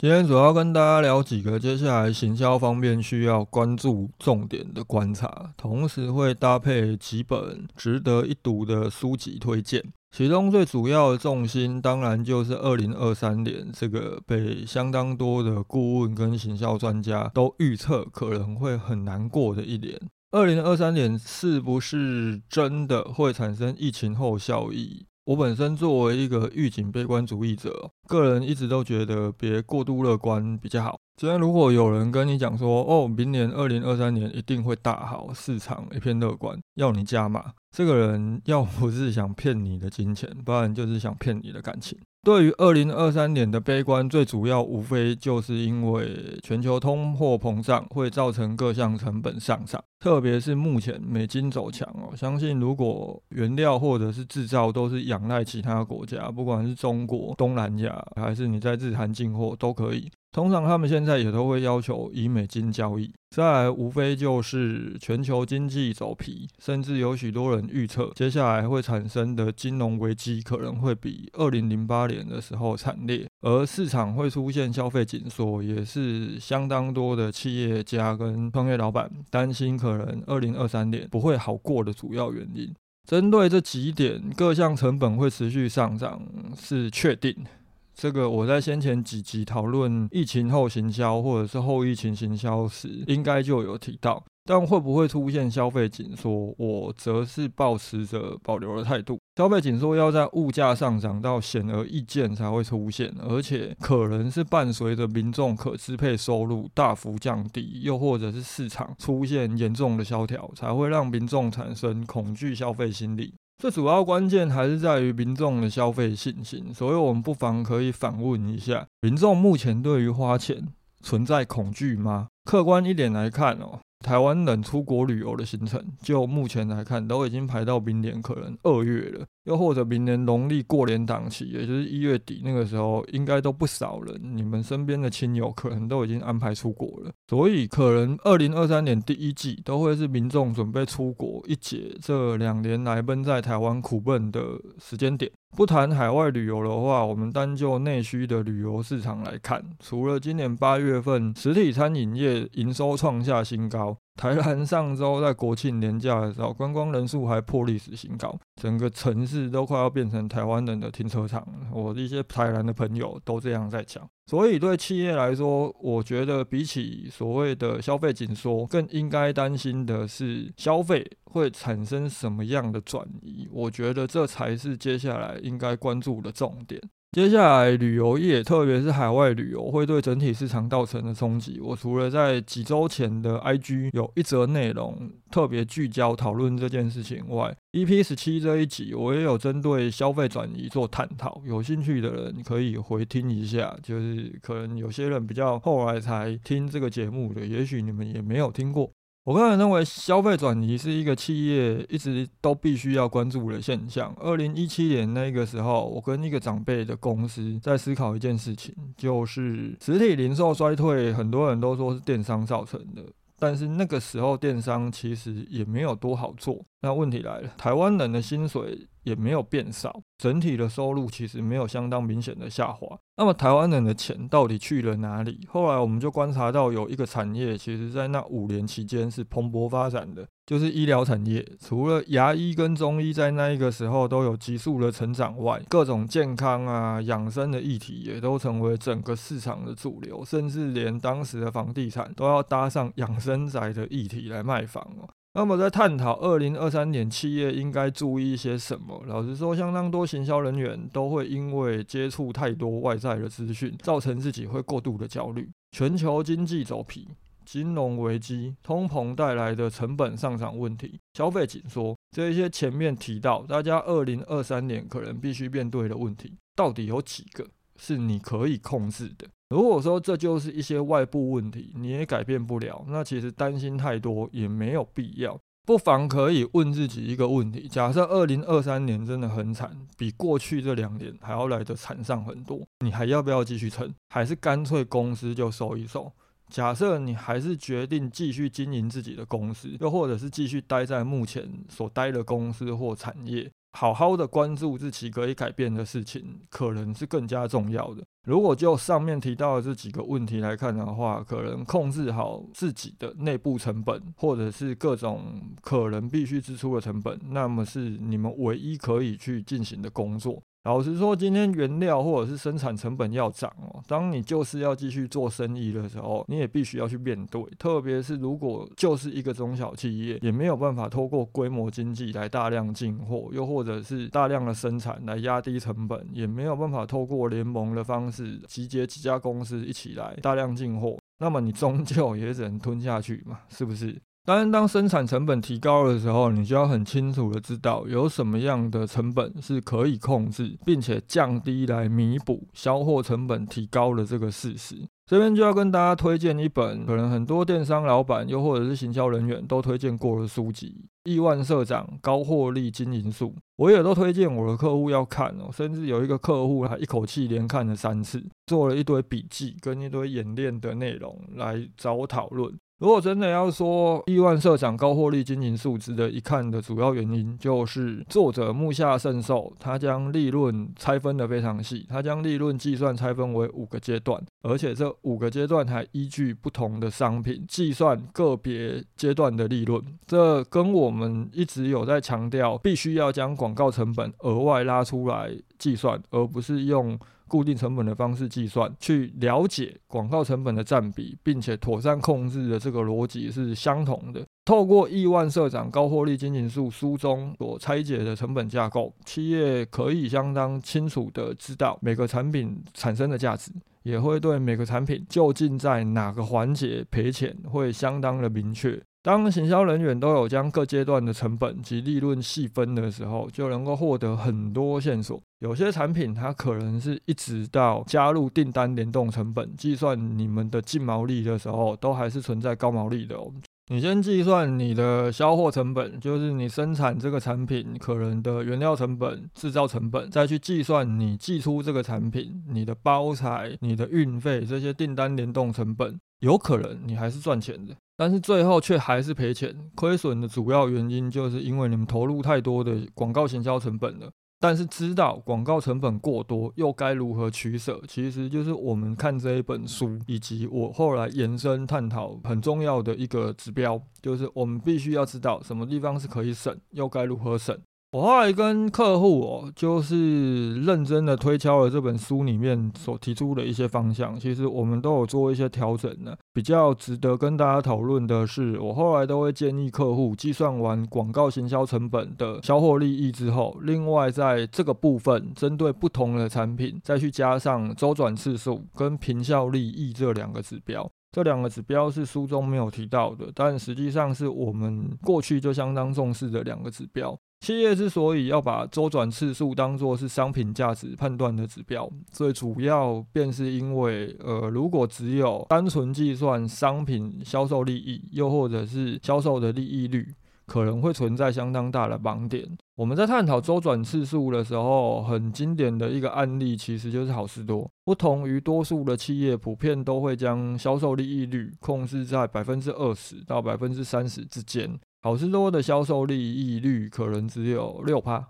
今天主要跟大家聊几个接下来行销方面需要关注重点的观察，同时会搭配几本值得一读的书籍推荐。其中最主要的重心，当然就是二零二三年这个被相当多的顾问跟行销专家都预测可能会很难过的一年。二零二三年是不是真的会产生疫情后效益？我本身作为一个预警悲观主义者，个人一直都觉得别过度乐观比较好。今天如果有人跟你讲说，哦，明年二零二三年一定会大好，市场一片乐观，要你加码，这个人要不是想骗你的金钱，不然就是想骗你的感情。对于二零二三年的悲观，最主要无非就是因为全球通货膨胀会造成各项成本上涨，特别是目前美金走强哦，相信如果原料或者是制造都是仰赖其他国家，不管是中国、东南亚，还是你在日韩进货都可以。通常他们现在也都会要求以美金交易，再来无非就是全球经济走皮，甚至有许多人预测接下来会产生的金融危机可能会比二零零八年的时候惨烈，而市场会出现消费紧缩，也是相当多的企业家跟创业老板担心可能二零二三年不会好过的主要原因。针对这几点，各项成本会持续上涨是确定。这个我在先前几集讨论疫情后行销或者是后疫情行销时，应该就有提到。但会不会出现消费紧缩，我则是保持着保留的态度。消费紧缩要在物价上涨到显而易见才会出现，而且可能是伴随着民众可支配收入大幅降低，又或者是市场出现严重的萧条，才会让民众产生恐惧消费心理。最主要关键还是在于民众的消费信心，所以我们不妨可以反问一下：民众目前对于花钱存在恐惧吗？客观一点来看哦。台湾人出国旅游的行程，就目前来看，都已经排到明年可能二月了，又或者明年农历过年档期，也就是一月底那个时候，应该都不少人。你们身边的亲友可能都已经安排出国了，所以可能二零二三年第一季都会是民众准备出国一解这两年来奔在台湾苦闷的时间点。不谈海外旅游的话，我们单就内需的旅游市场来看，除了今年八月份实体餐饮业营收创下新高。台南上周在国庆年假的时候，观光人数还破历史新高，整个城市都快要变成台湾人的停车场。我一些台南的朋友都这样在讲，所以对企业来说，我觉得比起所谓的消费紧缩，更应该担心的是消费会产生什么样的转移。我觉得这才是接下来应该关注的重点。接下来，旅游业，特别是海外旅游，会对整体市场造成的冲击。我除了在几周前的 IG 有一则内容特别聚焦讨论这件事情外，EP 十七这一集我也有针对消费转移做探讨。有兴趣的人可以回听一下，就是可能有些人比较后来才听这个节目的，也许你们也没有听过。我个人认为，消费转移是一个企业一直都必须要关注的现象。二零一七年那个时候，我跟一个长辈的公司在思考一件事情，就是实体零售衰退，很多人都说是电商造成的。但是那个时候电商其实也没有多好做。那问题来了，台湾人的薪水也没有变少，整体的收入其实没有相当明显的下滑。那么台湾人的钱到底去了哪里？后来我们就观察到有一个产业，其实在那五年期间是蓬勃发展的。就是医疗产业，除了牙医跟中医在那一个时候都有急速的成长外，各种健康啊、养生的议题也都成为整个市场的主流，甚至连当时的房地产都要搭上养生宅的议题来卖房哦。那么在探讨二零二三年企业应该注意一些什么？老实说，相当多行销人员都会因为接触太多外在的资讯，造成自己会过度的焦虑。全球经济走皮。金融危机、通膨带来的成本上涨问题、消费紧缩，这一些前面提到，大家二零二三年可能必须面对的问题，到底有几个是你可以控制的？如果说这就是一些外部问题，你也改变不了，那其实担心太多也没有必要。不妨可以问自己一个问题：假设二零二三年真的很惨，比过去这两年还要来的惨上很多，你还要不要继续撑？还是干脆公司就收一收？假设你还是决定继续经营自己的公司，又或者是继续待在目前所待的公司或产业。好好的关注自己可以改变的事情，可能是更加重要的。如果就上面提到的这几个问题来看的话，可能控制好自己的内部成本，或者是各种可能必须支出的成本，那么是你们唯一可以去进行的工作。老实说，今天原料或者是生产成本要涨哦，当你就是要继续做生意的时候，你也必须要去面对。特别是如果就是一个中小企业，也没有办法透过规模经济来大量进货，又或者是大量的生产来压低成本，也没有办法透过联盟的方式集结几家公司一起来大量进货，那么你终究也只能吞下去嘛，是不是？当然，当生产成本提高的时候，你就要很清楚的知道有什么样的成本是可以控制，并且降低来弥补销货成本提高的这个事实。这边就要跟大家推荐一本可能很多电商老板又或者是行销人员都推荐过的书籍《亿万社长高获利经营术》，我也都推荐我的客户要看哦。甚至有一个客户还一口气连看了三次，做了一堆笔记跟一堆演练的内容来找我讨论。如果真的要说亿万社长高获利经营数值的一看的主要原因，就是作者木下圣寿，他将利润拆分的非常细，他将利润计算拆分为五个阶段，而且这五个阶段还依据不同的商品计算个别阶段的利润。这跟我们一直有在强调，必须要将广告成本额外拉出来计算，而不是用。固定成本的方式计算，去了解广告成本的占比，并且妥善控制的这个逻辑是相同的。透过亿万社长高获利经营术书中所拆解的成本架构，企业可以相当清楚的知道每个产品产生的价值，也会对每个产品究竟在哪个环节赔钱会相当的明确。当行销人员都有将各阶段的成本及利润细分的时候，就能够获得很多线索。有些产品它可能是一直到加入订单联动成本，计算你们的净毛利的时候，都还是存在高毛利的哦。你先计算你的销货成本，就是你生产这个产品可能的原料成本、制造成本，再去计算你寄出这个产品、你的包材、你的运费这些订单联动成本，有可能你还是赚钱的。但是最后却还是赔钱，亏损的主要原因就是因为你们投入太多的广告行销成本了。但是知道广告成本过多又该如何取舍，其实就是我们看这一本书以及我后来延伸探讨很重要的一个指标，就是我们必须要知道什么地方是可以省，又该如何省。我后来跟客户哦，就是认真的推敲了这本书里面所提出的一些方向，其实我们都有做一些调整呢。比较值得跟大家讨论的是，我后来都会建议客户计算完广告行销成本的销货利益之后，另外在这个部分针对不同的产品，再去加上周转次数跟平效利益这两个指标。这两个指标是书中没有提到的，但实际上是我们过去就相当 重视的两个指标。企业之所以要把周转次数当作是商品价值判断的指标，最主要便是因为，呃，如果只有单纯计算商品销售利益，又或者是销售的利益率，可能会存在相当大的盲点。我们在探讨周转次数的时候，很经典的一个案例其实就是好事多。不同于多数的企业，普遍都会将销售利益率控制在百分之二十到百分之三十之间。好事多的销售利益率可能只有六趴，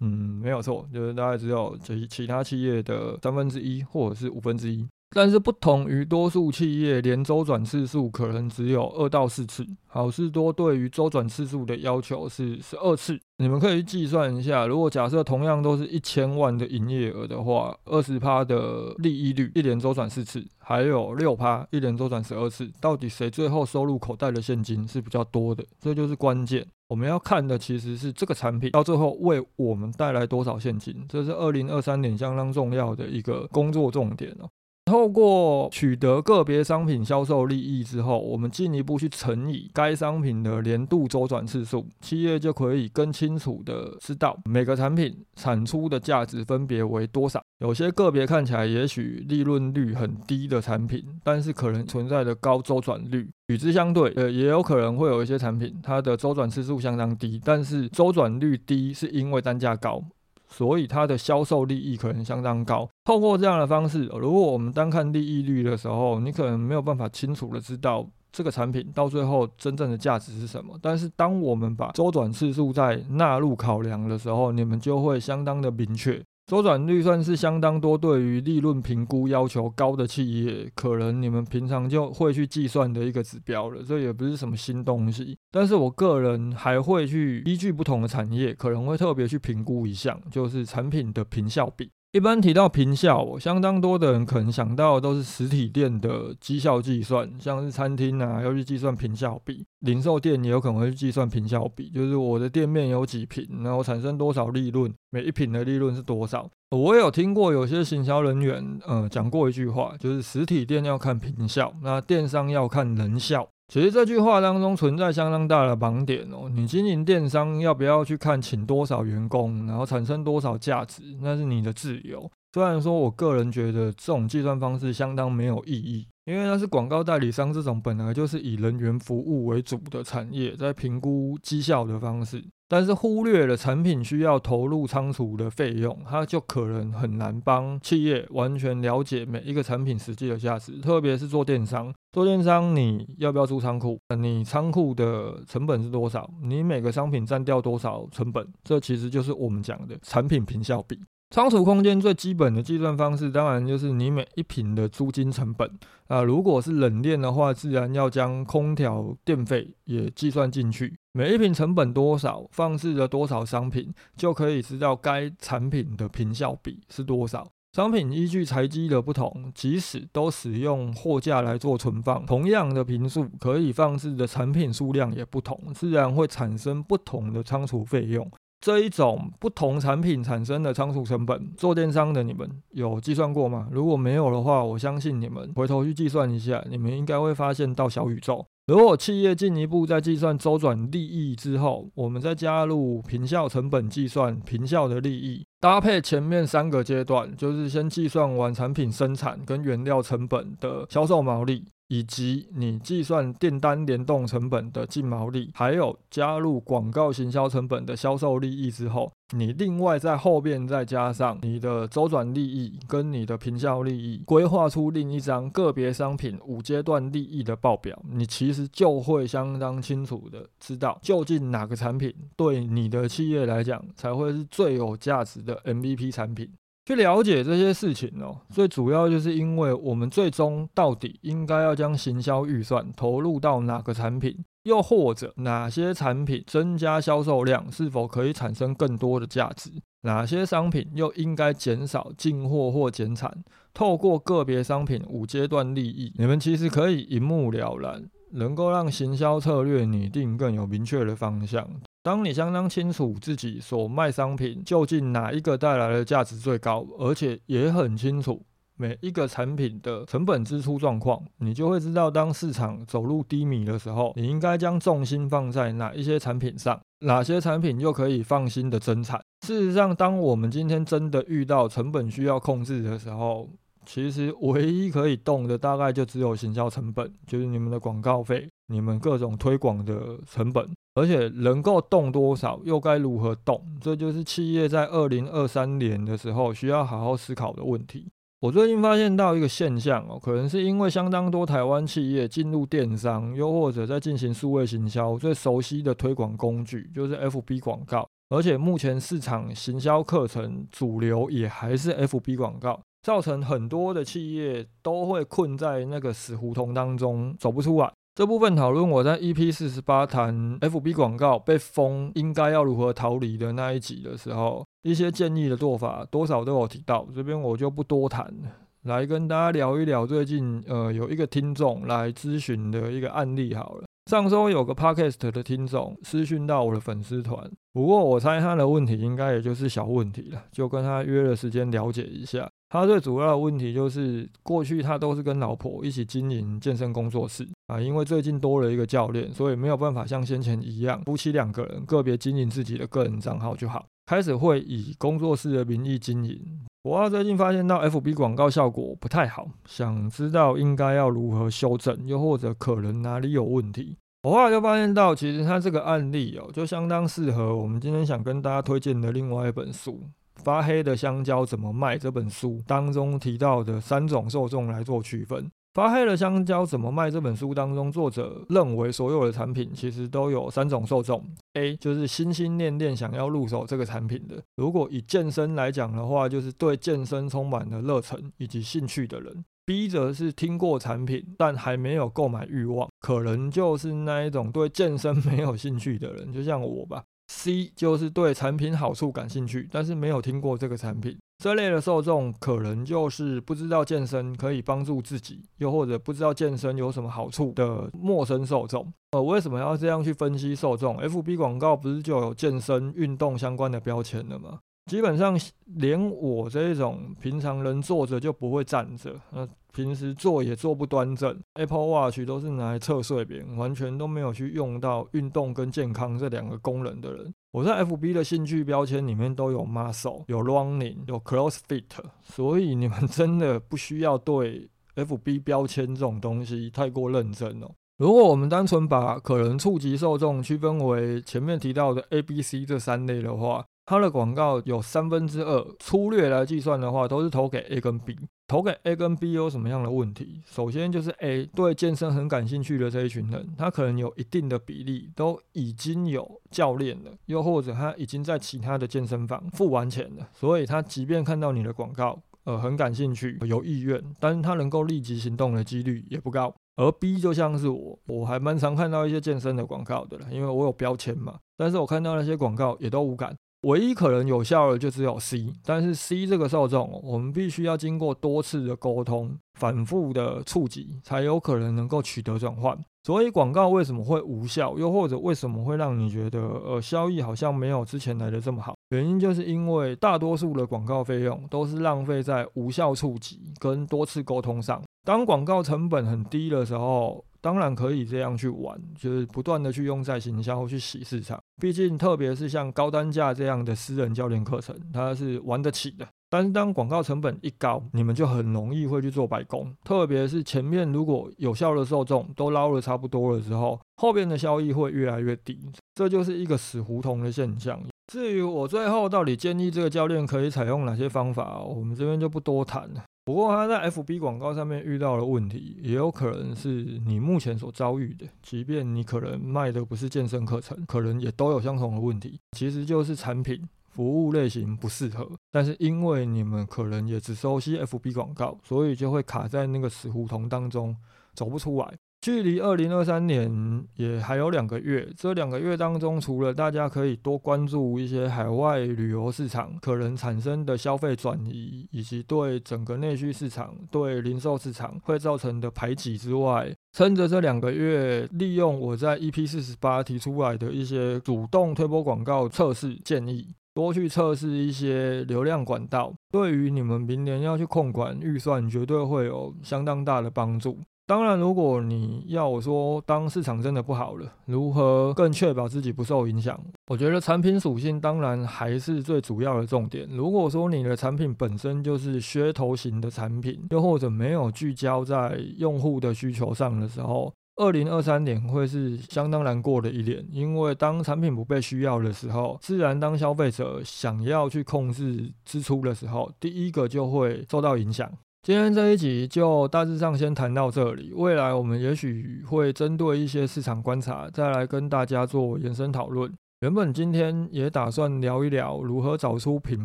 嗯，没有错，就是大概只有其其他企业的三分之一或者是五分之一。但是不同于多数企业，连周转次数可能只有二到四次。好事多对于周转次数的要求是十二次。你们可以计算一下，如果假设同样都是一千万的营业额的话，二十趴的利益率，一年周转四次，还有六趴一年周转十二次，到底谁最后收入口袋的现金是比较多的？这就是关键。我们要看的其实是这个产品到最后为我们带来多少现金，这是二零二三年相当重要的一个工作重点哦。透过取得个别商品销售利益之后，我们进一步去乘以该商品的年度周转次数，企业就可以更清楚的知道每个产品产出的价值分别为多少。有些个别看起来也许利润率很低的产品，但是可能存在的高周转率。与之相对，呃，也有可能会有一些产品，它的周转次数相当低，但是周转率低是因为单价高。所以它的销售利益可能相当高。透过这样的方式，如果我们单看利益率的时候，你可能没有办法清楚的知道这个产品到最后真正的价值是什么。但是当我们把周转次数再纳入考量的时候，你们就会相当的明确。周转率算是相当多，对于利润评估要求高的企业，可能你们平常就会去计算的一个指标了。这也不是什么新东西，但是我个人还会去依据不同的产业，可能会特别去评估一项，就是产品的评效比。一般提到平效，相当多的人可能想到的都是实体店的绩效计算，像是餐厅啊要去计算平效比，零售店也有可能会去计算平效比，就是我的店面有几平，然后产生多少利润，每一平的利润是多少。我有听过有些行销人员，呃，讲过一句话，就是实体店要看平效，那电商要看人效。其实这句话当中存在相当大的盲点哦。你经营电商要不要去看请多少员工，然后产生多少价值，那是你的自由。虽然说我个人觉得这种计算方式相当没有意义。因为它是广告代理商这种本来就是以人员服务为主的产业，在评估绩效的方式，但是忽略了产品需要投入仓储的费用，它就可能很难帮企业完全了解每一个产品实际的价值。特别是做电商，做电商你要不要租仓库？你仓库的成本是多少？你每个商品占掉多少成本？这其实就是我们讲的产品平效比。仓储空间最基本的计算方式，当然就是你每一平的租金成本啊。如果是冷链的话，自然要将空调电费也计算进去。每一瓶成本多少，放置了多少商品，就可以知道该产品的平效比是多少。商品依据材积的不同，即使都使用货架来做存放，同样的平数，可以放置的产品数量也不同，自然会产生不同的仓储费用。这一种不同产品产生的仓储成本，做电商的你们有计算过吗？如果没有的话，我相信你们回头去计算一下，你们应该会发现到小宇宙。如果企业进一步在计算周转利益之后，我们再加入平效成本计算平效的利益，搭配前面三个阶段，就是先计算完产品生产跟原料成本的销售毛利。以及你计算订单联动成本的净毛利，还有加入广告行销成本的销售利益之后，你另外在后边再加上你的周转利益跟你的平效利益，规划出另一张个别商品五阶段利益的报表，你其实就会相当清楚的知道究竟哪个产品对你的企业来讲才会是最有价值的的 MVP 产品。去了解这些事情哦，最主要就是因为我们最终到底应该要将行销预算投入到哪个产品，又或者哪些产品增加销售量是否可以产生更多的价值，哪些商品又应该减少进货或减产。透过个别商品五阶段利益，你们其实可以一目了然，能够让行销策略拟定更有明确的方向。当你相当清楚自己所卖商品究竟哪一个带来的价值最高，而且也很清楚每一个产品的成本支出状况，你就会知道当市场走入低迷的时候，你应该将重心放在哪一些产品上，哪些产品又可以放心的增产。事实上，当我们今天真的遇到成本需要控制的时候，其实唯一可以动的大概就只有行销成本，就是你们的广告费、你们各种推广的成本。而且能够动多少，又该如何动？这就是企业在二零二三年的时候需要好好思考的问题。我最近发现到一个现象哦，可能是因为相当多台湾企业进入电商，又或者在进行数位行销，最熟悉的推广工具就是 FB 广告。而且目前市场行销课程主流也还是 FB 广告，造成很多的企业都会困在那个死胡同当中，走不出来。这部分讨论我在 EP 四十八谈 FB 广告被封应该要如何逃离的那一集的时候，一些建议的做法多少都有提到，这边我就不多谈了。来跟大家聊一聊最近呃有一个听众来咨询的一个案例好了。上周有个 Podcast 的听众私讯到我的粉丝团，不过我猜他的问题应该也就是小问题了，就跟他约了时间了解一下。他最主要的问题就是过去他都是跟老婆一起经营健身工作室啊，因为最近多了一个教练，所以没有办法像先前一样夫妻两个人个别经营自己的个人账号就好，开始会以工作室的名义经营。我最近发现到 FB 广告效果不太好，想知道应该要如何修正，又或者可能哪里有问题。我后来就发现到，其实他这个案例哦，就相当适合我们今天想跟大家推荐的另外一本书。发黑的香蕉怎么卖？这本书当中提到的三种受众来做区分。发黑的香蕉怎么卖？这本书当中，作者认为所有的产品其实都有三种受众。A 就是心心念念想要入手这个产品的，如果以健身来讲的话，就是对健身充满了热忱以及兴趣的人。B 则是听过产品但还没有购买欲望，可能就是那一种对健身没有兴趣的人，就像我吧。C 就是对产品好处感兴趣，但是没有听过这个产品。这类的受众可能就是不知道健身可以帮助自己，又或者不知道健身有什么好处的陌生受众。呃，为什么要这样去分析受众？FB 广告不是就有健身运动相关的标签了吗？基本上连我这种平常人坐着就不会站着，呃，平时坐也坐不端正，Apple Watch 都是拿来测睡眠，完全都没有去用到运动跟健康这两个功能的人。我在 FB 的兴趣标签里面都有 muscle、有 running、有 CrossFit，所以你们真的不需要对 FB 标签这种东西太过认真哦。如果我们单纯把可能触及受众区分为前面提到的 A、B、C 这三类的话，它的广告有三分之二，粗略来计算的话，都是投给 A 跟 B。投给 A 跟 B 有什么样的问题？首先就是 A 对健身很感兴趣的这一群人，他可能有一定的比例都已经有教练了，又或者他已经在其他的健身房付完钱了，所以他即便看到你的广告，呃，很感兴趣，有意愿，但是他能够立即行动的几率也不高。而 B 就像是我，我还蛮常看到一些健身的广告的了，因为我有标签嘛，但是我看到那些广告也都无感。唯一可能有效的就只有 C，但是 C 这个受众，我们必须要经过多次的沟通、反复的触及，才有可能能够取得转换。所以广告为什么会无效，又或者为什么会让你觉得呃效益好像没有之前来的这么好？原因就是因为大多数的广告费用都是浪费在无效触及跟多次沟通上。当广告成本很低的时候。当然可以这样去玩，就是不断的去用在行销去洗市场。毕竟，特别是像高单价这样的私人教练课程，它是玩得起的。但是，当广告成本一高，你们就很容易会去做白工。特别是前面如果有效的受众都捞了差不多了之后，后边的效益会越来越低，这就是一个死胡同的现象。至于我最后到底建议这个教练可以采用哪些方法，我们这边就不多谈了。不过他在 FB 广告上面遇到的问题，也有可能是你目前所遭遇的。即便你可能卖的不是健身课程，可能也都有相同的问题。其实就是产品服务类型不适合，但是因为你们可能也只熟悉 FB 广告，所以就会卡在那个死胡同当中，走不出来。距离二零二三年也还有两个月，这两个月当中，除了大家可以多关注一些海外旅游市场可能产生的消费转移，以及对整个内需市场、对零售市场会造成的排挤之外，趁着这两个月，利用我在 EP 四十八提出来的一些主动推播广告测试建议，多去测试一些流量管道，对于你们明年要去控管预算，绝对会有相当大的帮助。当然，如果你要说，当市场真的不好了，如何更确保自己不受影响？我觉得产品属性当然还是最主要的重点。如果说你的产品本身就是噱头型的产品，又或者没有聚焦在用户的需求上的时候，二零二三年会是相当难过的一年。因为当产品不被需要的时候，自然当消费者想要去控制支出的时候，第一个就会受到影响。今天这一集就大致上先谈到这里，未来我们也许会针对一些市场观察，再来跟大家做延伸讨论。原本今天也打算聊一聊如何找出品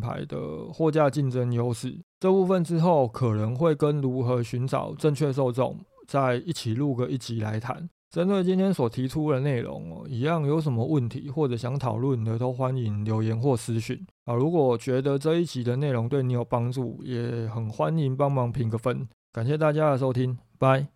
牌的货架竞争优势这部分，之后可能会跟如何寻找正确受众再一起录个一集来谈。针对今天所提出的内容哦，一样有什么问题或者想讨论的，都欢迎留言或私讯啊。如果觉得这一集的内容对你有帮助，也很欢迎帮忙评个分。感谢大家的收听，拜。